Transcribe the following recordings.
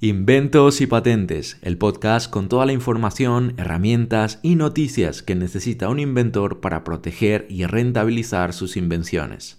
Inventos y Patentes, el podcast con toda la información, herramientas y noticias que necesita un inventor para proteger y rentabilizar sus invenciones.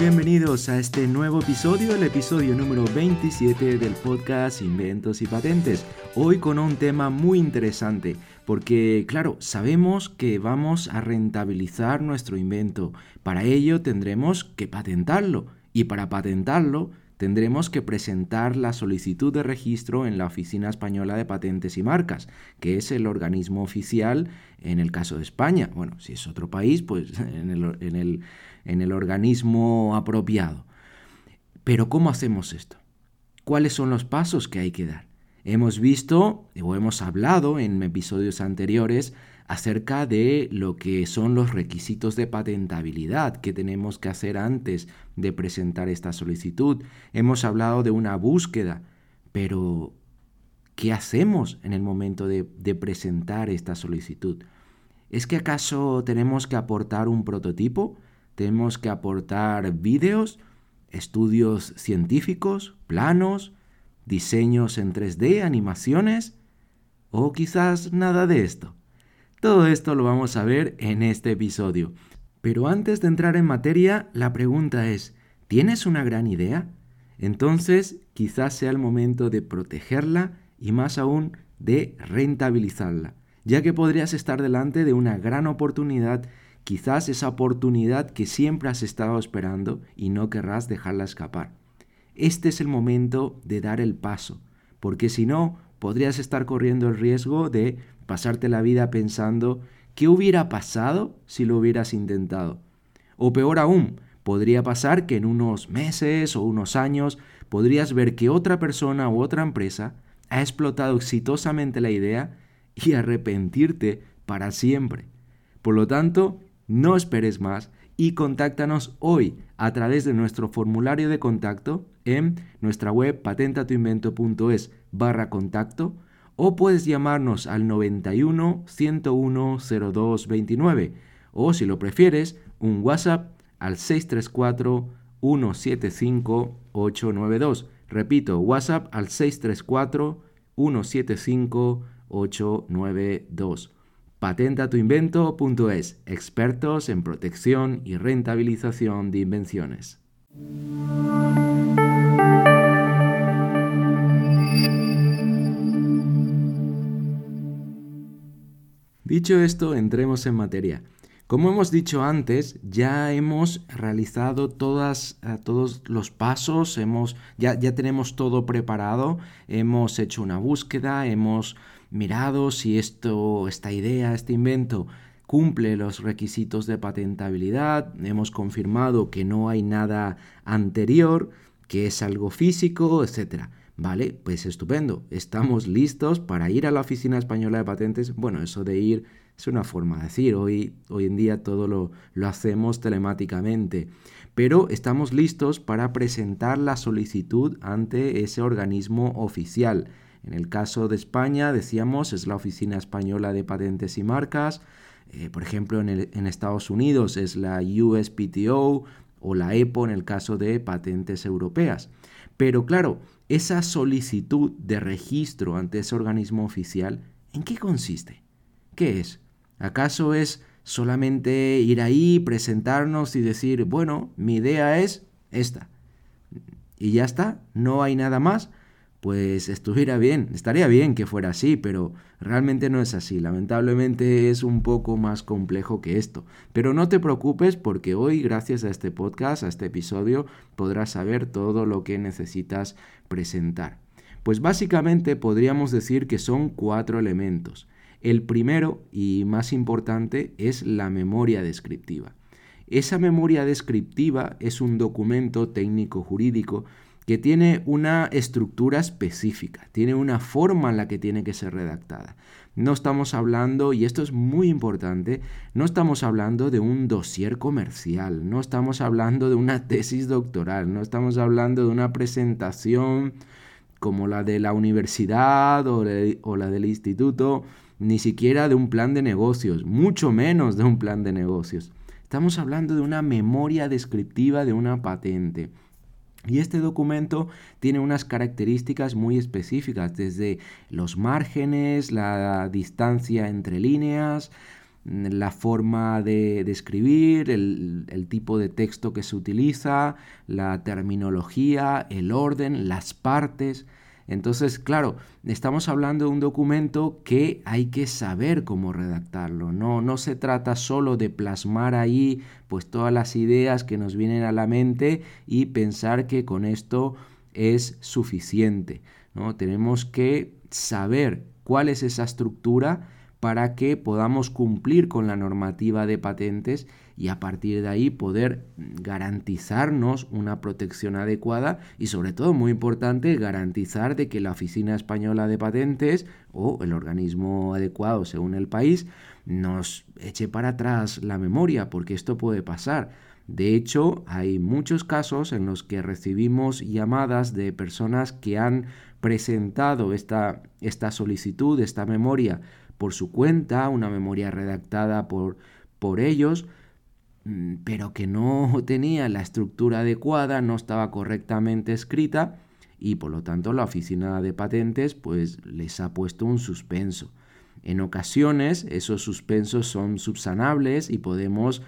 Bienvenidos a este nuevo episodio, el episodio número 27 del podcast Inventos y Patentes. Hoy con un tema muy interesante, porque claro, sabemos que vamos a rentabilizar nuestro invento. Para ello tendremos que patentarlo y para patentarlo tendremos que presentar la solicitud de registro en la Oficina Española de Patentes y Marcas, que es el organismo oficial en el caso de España. Bueno, si es otro país, pues en el, en el en el organismo apropiado. Pero ¿cómo hacemos esto? ¿Cuáles son los pasos que hay que dar? Hemos visto o hemos hablado en episodios anteriores acerca de lo que son los requisitos de patentabilidad que tenemos que hacer antes de presentar esta solicitud. Hemos hablado de una búsqueda, pero ¿qué hacemos en el momento de, de presentar esta solicitud? ¿Es que acaso tenemos que aportar un prototipo? Tenemos que aportar vídeos, estudios científicos, planos, diseños en 3D, animaciones o quizás nada de esto. Todo esto lo vamos a ver en este episodio. Pero antes de entrar en materia, la pregunta es, ¿tienes una gran idea? Entonces quizás sea el momento de protegerla y más aún de rentabilizarla, ya que podrías estar delante de una gran oportunidad quizás esa oportunidad que siempre has estado esperando y no querrás dejarla escapar. Este es el momento de dar el paso, porque si no, podrías estar corriendo el riesgo de pasarte la vida pensando qué hubiera pasado si lo hubieras intentado. O peor aún, podría pasar que en unos meses o unos años podrías ver que otra persona u otra empresa ha explotado exitosamente la idea y arrepentirte para siempre. Por lo tanto, no esperes más y contáctanos hoy a través de nuestro formulario de contacto en nuestra web patentatuinvento.es barra contacto o puedes llamarnos al 91 101 0229 o si lo prefieres un WhatsApp al 634 175 892. Repito, WhatsApp al 634 175 892. Patentatuinvento.es, expertos en protección y rentabilización de invenciones. Dicho esto, entremos en materia. Como hemos dicho antes, ya hemos realizado eh, todos los pasos, hemos, ya, ya tenemos todo preparado, hemos hecho una búsqueda, hemos mirado si esto, esta idea, este invento cumple los requisitos de patentabilidad, hemos confirmado que no hay nada anterior, que es algo físico, etc. Vale, pues estupendo, estamos listos para ir a la Oficina Española de Patentes. Bueno, eso de ir es una forma de decir, hoy, hoy en día todo lo, lo hacemos telemáticamente, pero estamos listos para presentar la solicitud ante ese organismo oficial. En el caso de España, decíamos, es la Oficina Española de Patentes y Marcas. Eh, por ejemplo, en, Estados Unidos es la USPTO o la EPO en el caso de patentes europeas. Pero claro, esa solicitud de registro ante ese organismo oficial, ¿en qué consiste? ¿Qué es? ¿Acaso es solamente ir ahí, presentarnos y decir, bueno, mi idea es esta? Y ya está, no hay nada más pues estuviera bien, estaría bien que fuera así, pero realmente no es así, lamentablemente es un poco más complejo que esto. Pero no te preocupes porque hoy, gracias a este podcast, a este episodio, podrás saber todo lo que necesitas presentar. Pues básicamente podríamos decir que son cuatro elementos. El primero y más importante es la memoria descriptiva. Esa memoria descriptiva es un documento técnico jurídico que tiene una estructura específica, tiene una forma en la que tiene que ser redactada. No estamos hablando, y esto es muy importante, no estamos hablando de un dossier comercial, no estamos hablando de una tesis doctoral, no estamos hablando de una presentación como la de la universidad o, o la del instituto, ni siquiera de un plan de negocios, mucho menos de un plan de negocios. Estamos hablando de una memoria descriptiva de una patente. Y este documento tiene unas características muy específicas, desde los márgenes, la distancia entre líneas, la forma de, escribir, el, el, tipo de texto que se utiliza, la terminología, el orden, las partes. Entonces, claro, estamos hablando de un documento que hay que saber cómo redactarlo. No, no se trata solo de plasmar ahí pues todas las ideas que nos vienen a la mente y pensar que con esto es suficiente. ¿no? Tenemos que saber cuál es esa estructura para que podamos cumplir con la normativa de patentes y a partir de ahí poder garantizarnos una protección adecuada y sobre todo muy importante garantizar de que la Oficina Española de Patentes o el organismo adecuado según el país nos eche para atrás la memoria porque esto puede pasar. De hecho, hay muchos casos en los que recibimos llamadas de personas que han presentado esta, esta solicitud, esta memoria por su cuenta, una memoria redactada por, por ellos, pero que no tenía la estructura adecuada, no estaba correctamente escrita y por lo tanto la oficina de patentes pues les ha puesto un suspenso. En ocasiones esos suspensos son subsanables y podemos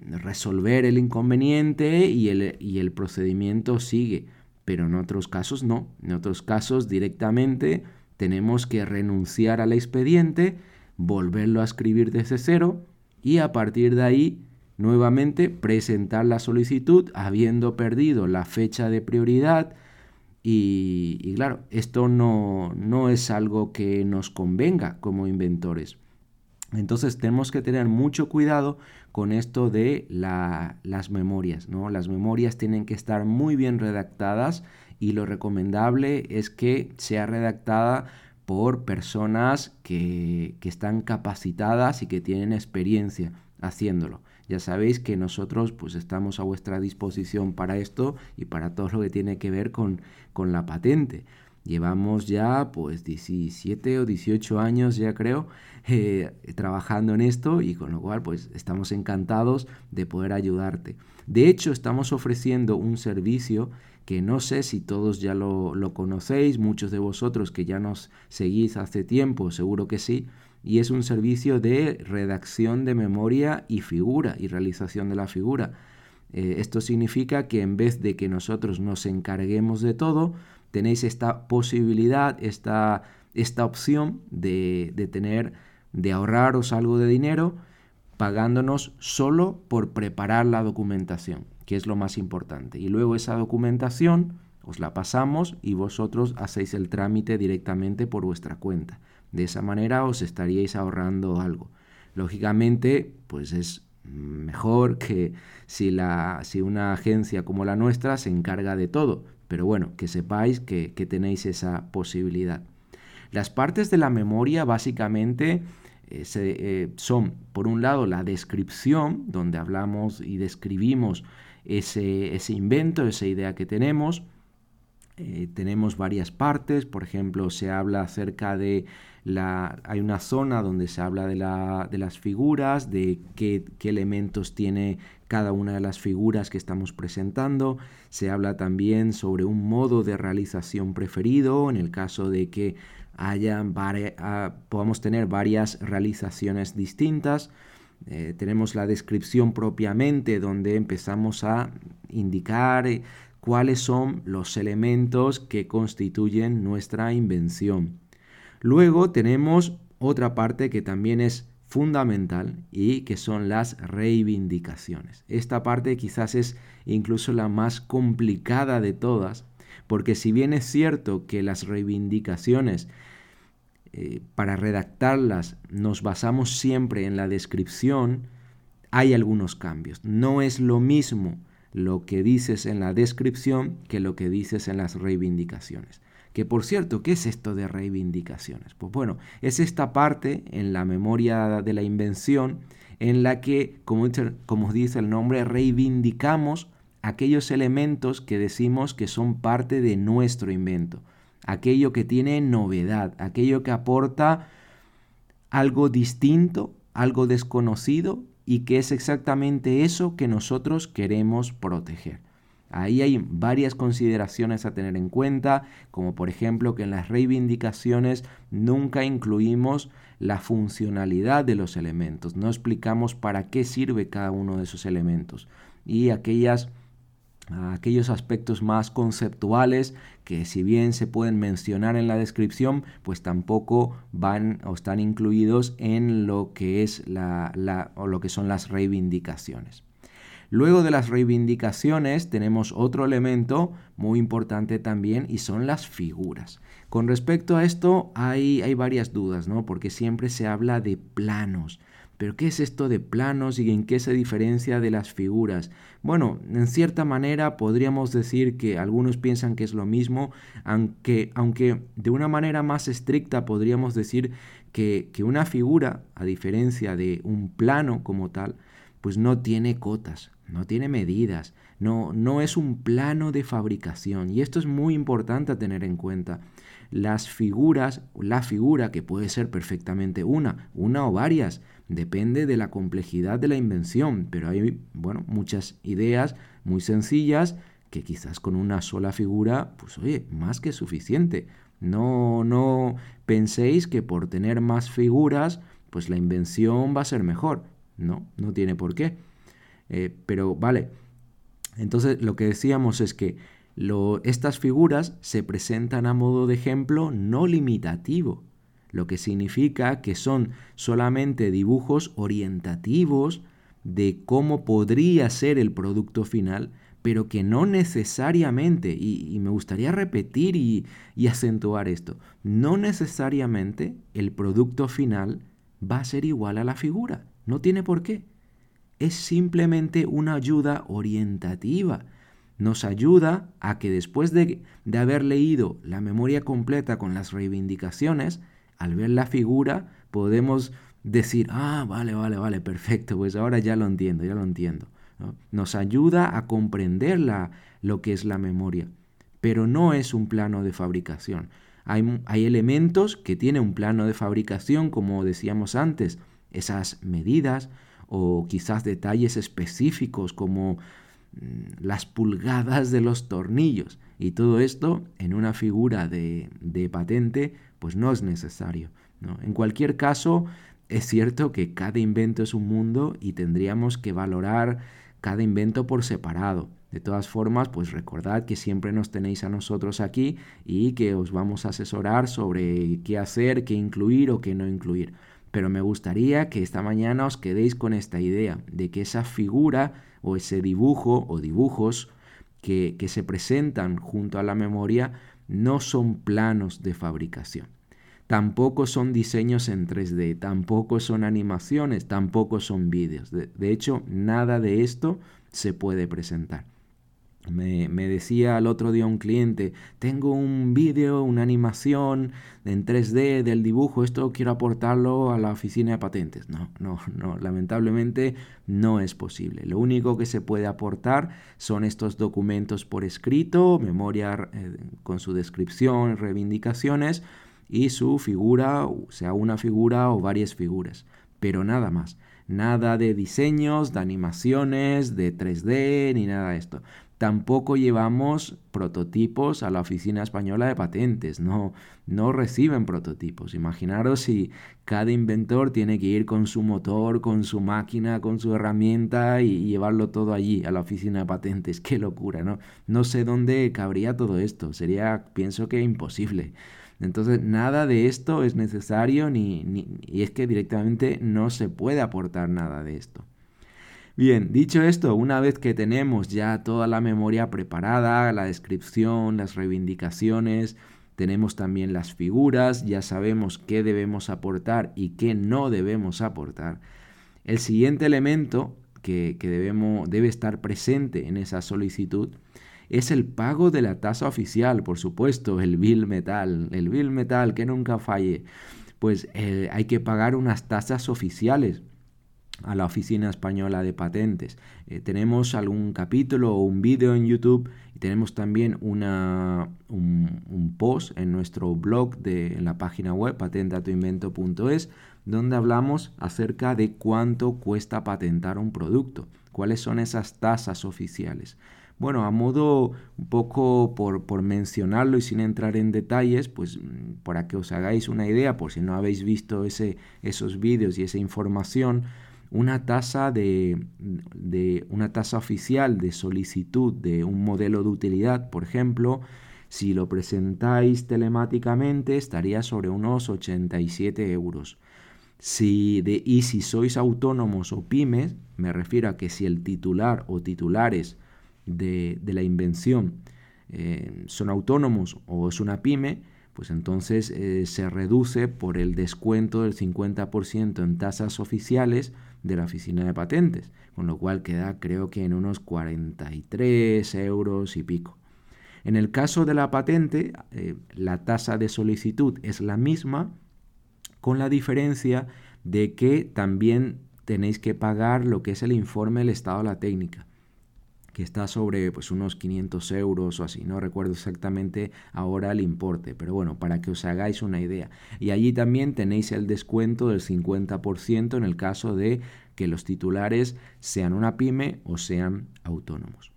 resolver el inconveniente y el, y el procedimiento sigue, pero en otros casos no, en otros casos directamente tenemos que renunciar al expediente, volverlo a escribir desde cero y a partir de ahí nuevamente presentar la solicitud habiendo perdido la fecha de prioridad y, claro, esto no, no es algo que nos convenga como inventores. Entonces tenemos que tener mucho cuidado con esto de las memorias. ¿no? Las memorias tienen que estar muy bien redactadas y lo recomendable es que sea redactada por personas que, están capacitadas y que tienen experiencia haciéndolo. Ya sabéis que nosotros pues estamos a vuestra disposición para esto y para todo lo que tiene que ver con, con la patente. Llevamos ya pues 17 o 18 años ya creo eh, trabajando en esto y con lo cual pues estamos encantados de poder ayudarte. De hecho estamos ofreciendo un servicio que no sé si todos ya lo, conocéis, muchos de vosotros que ya nos seguís hace tiempo, seguro que sí, y es un servicio de redacción de memoria y figura y realización de la figura. Eh, esto significa que en vez de que nosotros nos encarguemos de todo, tenéis esta posibilidad, esta, esta opción de, de tener, de ahorraros algo de dinero pagándonos solo por preparar la documentación que es lo más importante. Y luego esa documentación os la pasamos y vosotros hacéis el trámite directamente por vuestra cuenta. De esa manera os estaríais ahorrando algo. Lógicamente, pues es mejor que si, la, si una agencia como la nuestra se encarga de todo. Pero bueno, que sepáis que, tenéis esa posibilidad. Las partes de la memoria básicamente eh, eh, son, por un lado, la descripción, donde hablamos y describimos ese, invento, esa idea que tenemos. Eh, tenemos varias partes, por ejemplo, se habla acerca de la... Hay una zona donde se habla de, las figuras, de qué, elementos tiene cada una de las figuras que estamos presentando. Se habla también sobre un modo de realización preferido, en el caso de que haya ah, podamos tener varias realizaciones distintas. Eh, tenemos la descripción propiamente donde empezamos a indicar eh, cuáles son los elementos que constituyen nuestra invención. Luego tenemos otra parte que también es fundamental y que son las reivindicaciones. Esta parte quizás es incluso la más complicada de todas, porque si bien es cierto que las reivindicaciones eh, para redactarlas nos basamos siempre en la descripción, hay algunos cambios. No es lo mismo lo que dices en la descripción que lo que dices en las reivindicaciones. Que por cierto, ¿qué es esto de reivindicaciones? Pues bueno, es esta parte en la memoria de la invención en la que, como, como dice el nombre, reivindicamos aquellos elementos que decimos que son parte de nuestro invento. aquello que tiene novedad, aquello que aporta algo distinto, algo desconocido y que es exactamente eso que nosotros queremos proteger. Ahí hay varias consideraciones a tener en cuenta, como por ejemplo que en las reivindicaciones nunca incluimos la funcionalidad de los elementos, no explicamos para qué sirve cada uno de esos elementos y aquellas aquellos aspectos más conceptuales que si bien se pueden mencionar en la descripción, pues tampoco van o están incluidos en lo que es la, o lo que son las reivindicaciones. Luego de las reivindicaciones tenemos otro elemento muy importante también y son las figuras. Con respecto a esto hay, hay varias dudas, ¿no? Porque siempre se habla de planos. Pero ¿qué es esto de planos y en qué se diferencia de las figuras? Bueno, en cierta manera podríamos decir que algunos piensan que es lo mismo, aunque, aunque de una manera más estricta podríamos decir que, que una figura, a diferencia de un plano como tal, pues no tiene cotas, no tiene medidas, no, no es un plano de fabricación. Y esto es muy importante a tener en cuenta. Las figuras, la figura que puede ser perfectamente una, una o varias, Depende de la complejidad de la invención, pero hay, bueno, muchas ideas muy sencillas que quizás con una sola figura, pues oye, más que suficiente. No, no penséis que por tener más figuras, pues la invención va a ser mejor. No, no tiene por qué. Eh, pero vale, entonces lo que decíamos es que estas figuras se presentan a modo de ejemplo no limitativo lo que significa que son solamente dibujos orientativos de cómo podría ser el producto final, pero que no necesariamente, y, me gustaría repetir y, acentuar esto, no necesariamente el producto final va a ser igual a la figura, no tiene por qué. Es simplemente una ayuda orientativa. Nos ayuda a que después de, de haber leído la memoria completa con las reivindicaciones, al ver la figura podemos decir, ah, vale, vale, vale, perfecto, pues ahora ya lo entiendo, ya lo entiendo. Nos ayuda a comprender lo que es la memoria, pero no es un plano de fabricación. Hay, hay elementos que tienen un plano de fabricación, como decíamos antes, esas medidas o quizás detalles específicos como las pulgadas de los tornillos. Y todo esto en una figura de, de patente pues no es necesario. ¿no? En cualquier caso, es cierto que cada invento es un mundo y tendríamos que valorar cada invento por separado. De todas formas, pues recordad que siempre nos tenéis a nosotros aquí y que os vamos a asesorar sobre qué hacer, qué incluir o qué no incluir. Pero me gustaría que esta mañana os quedéis con esta idea de que esa figura o ese dibujo o dibujos que, que se presentan junto a la memoria no son planos de fabricación. Tampoco son diseños en 3D, tampoco son animaciones, tampoco son vídeos. De, hecho, nada de esto se puede presentar. Me, decía el otro día un cliente, tengo un vídeo, una animación en 3D del dibujo, esto quiero aportarlo a la oficina de patentes. No, no, no, lamentablemente no es posible. Lo único que se puede aportar son estos documentos por escrito, memoria eh, con su descripción, reivindicaciones y su figura, sea una figura o varias figuras, pero nada más. Nada de diseños, de animaciones, de 3D, ni nada de esto. Tampoco llevamos prototipos a la Oficina Española de Patentes, no, no reciben prototipos. Imaginaros si cada inventor tiene que ir con su motor, con su máquina, con su herramienta y llevarlo todo allí a la Oficina de Patentes. Qué locura, ¿no? No sé dónde cabría todo esto, sería, pienso que imposible. Entonces, nada de esto es necesario ni, ni, y es que directamente no se puede aportar nada de esto. Bien, dicho esto, una vez que tenemos ya toda la memoria preparada, la descripción, las reivindicaciones, tenemos también las figuras, ya sabemos qué debemos aportar y qué no debemos aportar. El siguiente elemento que, debemos, debe estar presente en esa solicitud es el pago de la tasa oficial, por supuesto, el bill metal, el bill metal que nunca falle. Pues eh, hay que pagar unas tasas oficiales a la Oficina Española de Patentes. Eh, tenemos algún capítulo o un vídeo en YouTube y tenemos también una, un, post en nuestro blog de, en la página web patentatuinvento.es donde hablamos acerca de cuánto cuesta patentar un producto, cuáles son esas tasas oficiales. Bueno, a modo un poco por, por, mencionarlo y sin entrar en detalles, pues para que os hagáis una idea, por si no habéis visto ese, esos vídeos y esa información, una tasa de, una tasa oficial de solicitud de un modelo de utilidad, por ejemplo, si lo presentáis telemáticamente estaría sobre unos 87 euros. Si de, y si sois autónomos o pymes, me refiero a que si el titular o titulares de, la invención eh, son autónomos o es una pyme, pues entonces eh, se reduce por el descuento del 50% en tasas oficiales de la oficina de patentes, con lo cual queda creo que en unos 43 euros y pico. En el caso de la patente, eh, la tasa de solicitud es la misma, con la diferencia de que también tenéis que pagar lo que es el informe del estado de la técnica que está sobre pues unos 500 euros o así, no recuerdo exactamente ahora el importe, pero bueno, para que os hagáis una idea. Y allí también tenéis el descuento del 50% en el caso de que los titulares sean una pyme o sean autónomos.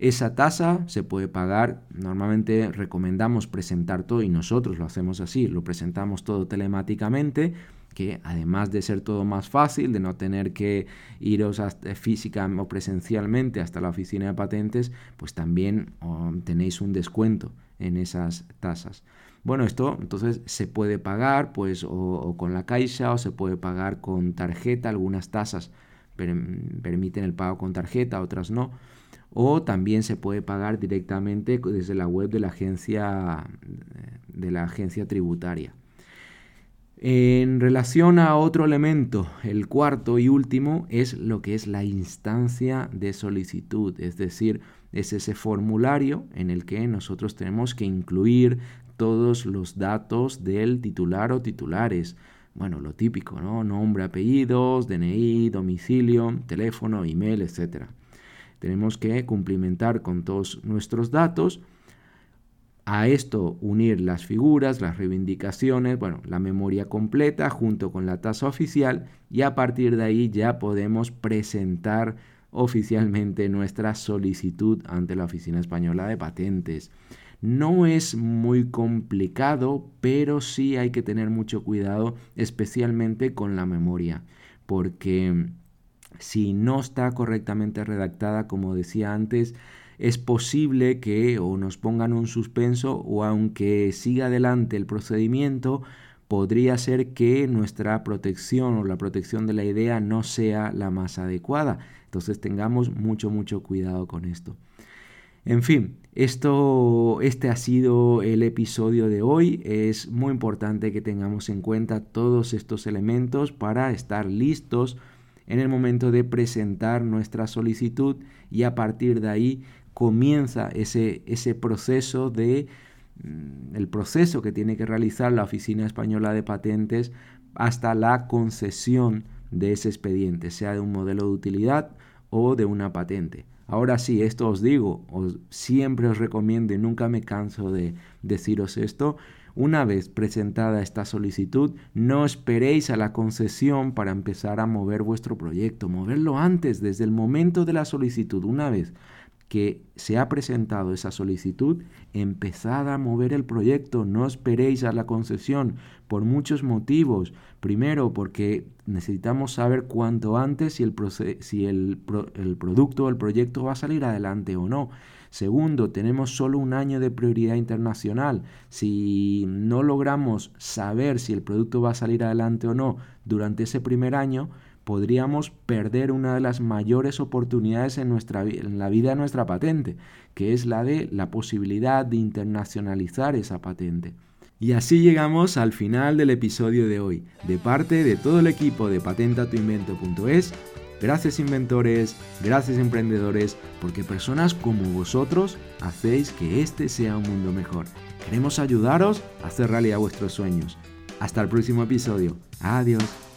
Esa tasa se puede pagar, normalmente recomendamos presentar todo y nosotros lo hacemos así, lo presentamos todo telemáticamente que además de ser todo más fácil, de no tener que iros física o presencialmente hasta la oficina de patentes, pues también tenéis un descuento en esas tasas. Bueno, esto entonces se puede pagar pues o, con la caixa o se puede pagar con tarjeta, algunas tasas permiten el pago con tarjeta, otras no. O también se puede pagar directamente desde la web de la agencia, de la agencia tributaria. En relación a otro elemento, el cuarto y último es lo que es la instancia de solicitud, es decir, es ese formulario en el que nosotros tenemos que incluir todos los datos del titular o titulares. Bueno, lo típico, ¿no? Nombre, apellidos, DNI, domicilio, teléfono, email, etc. Tenemos que cumplimentar con todos nuestros datos a esto unir las figuras, las reivindicaciones, bueno, la memoria completa junto con la tasa oficial y a partir de ahí ya podemos presentar oficialmente nuestra solicitud ante la Oficina Española de Patentes. No es muy complicado, pero sí hay que tener mucho cuidado, especialmente con la memoria, porque si no está correctamente redactada, como decía antes, es posible que o nos pongan un suspenso o aunque siga adelante el procedimiento, podría ser que nuestra protección o la protección de la idea no sea la más adecuada. Entonces tengamos mucho, mucho cuidado con esto. En fin, esto, este ha sido el episodio de hoy. Es muy importante que tengamos en cuenta todos estos elementos para estar listos en el momento de presentar nuestra solicitud y a partir de ahí comienza ese, ese proceso de mm, el proceso que tiene que realizar la Oficina Española de Patentes hasta la concesión de ese expediente, sea de un modelo de utilidad o de una patente. Ahora sí, esto os digo, os, siempre os recomiendo y nunca me canso de deciros esto, una vez presentada esta solicitud, no esperéis a la concesión para empezar a mover vuestro proyecto, moverlo antes, desde el momento de la solicitud, una vez que se ha presentado esa solicitud, empezad a mover el proyecto, no esperéis a la concesión por muchos motivos. Primero, porque necesitamos saber cuanto antes si el, si el, el producto o el proyecto va a salir adelante o no. Segundo, tenemos solo un año de prioridad internacional. Si no logramos saber si el producto va a salir adelante o no durante ese primer año, podríamos perder una de las mayores oportunidades en, nuestra, en la vida de nuestra patente, que es la de la posibilidad de internacionalizar esa patente. Y así llegamos al final del episodio de hoy. De parte de todo el equipo de patentatuinvento.es, gracias inventores, gracias emprendedores, porque personas como vosotros hacéis que este sea un mundo mejor. Queremos ayudaros a hacer realidad vuestros sueños. Hasta el próximo episodio. Adiós.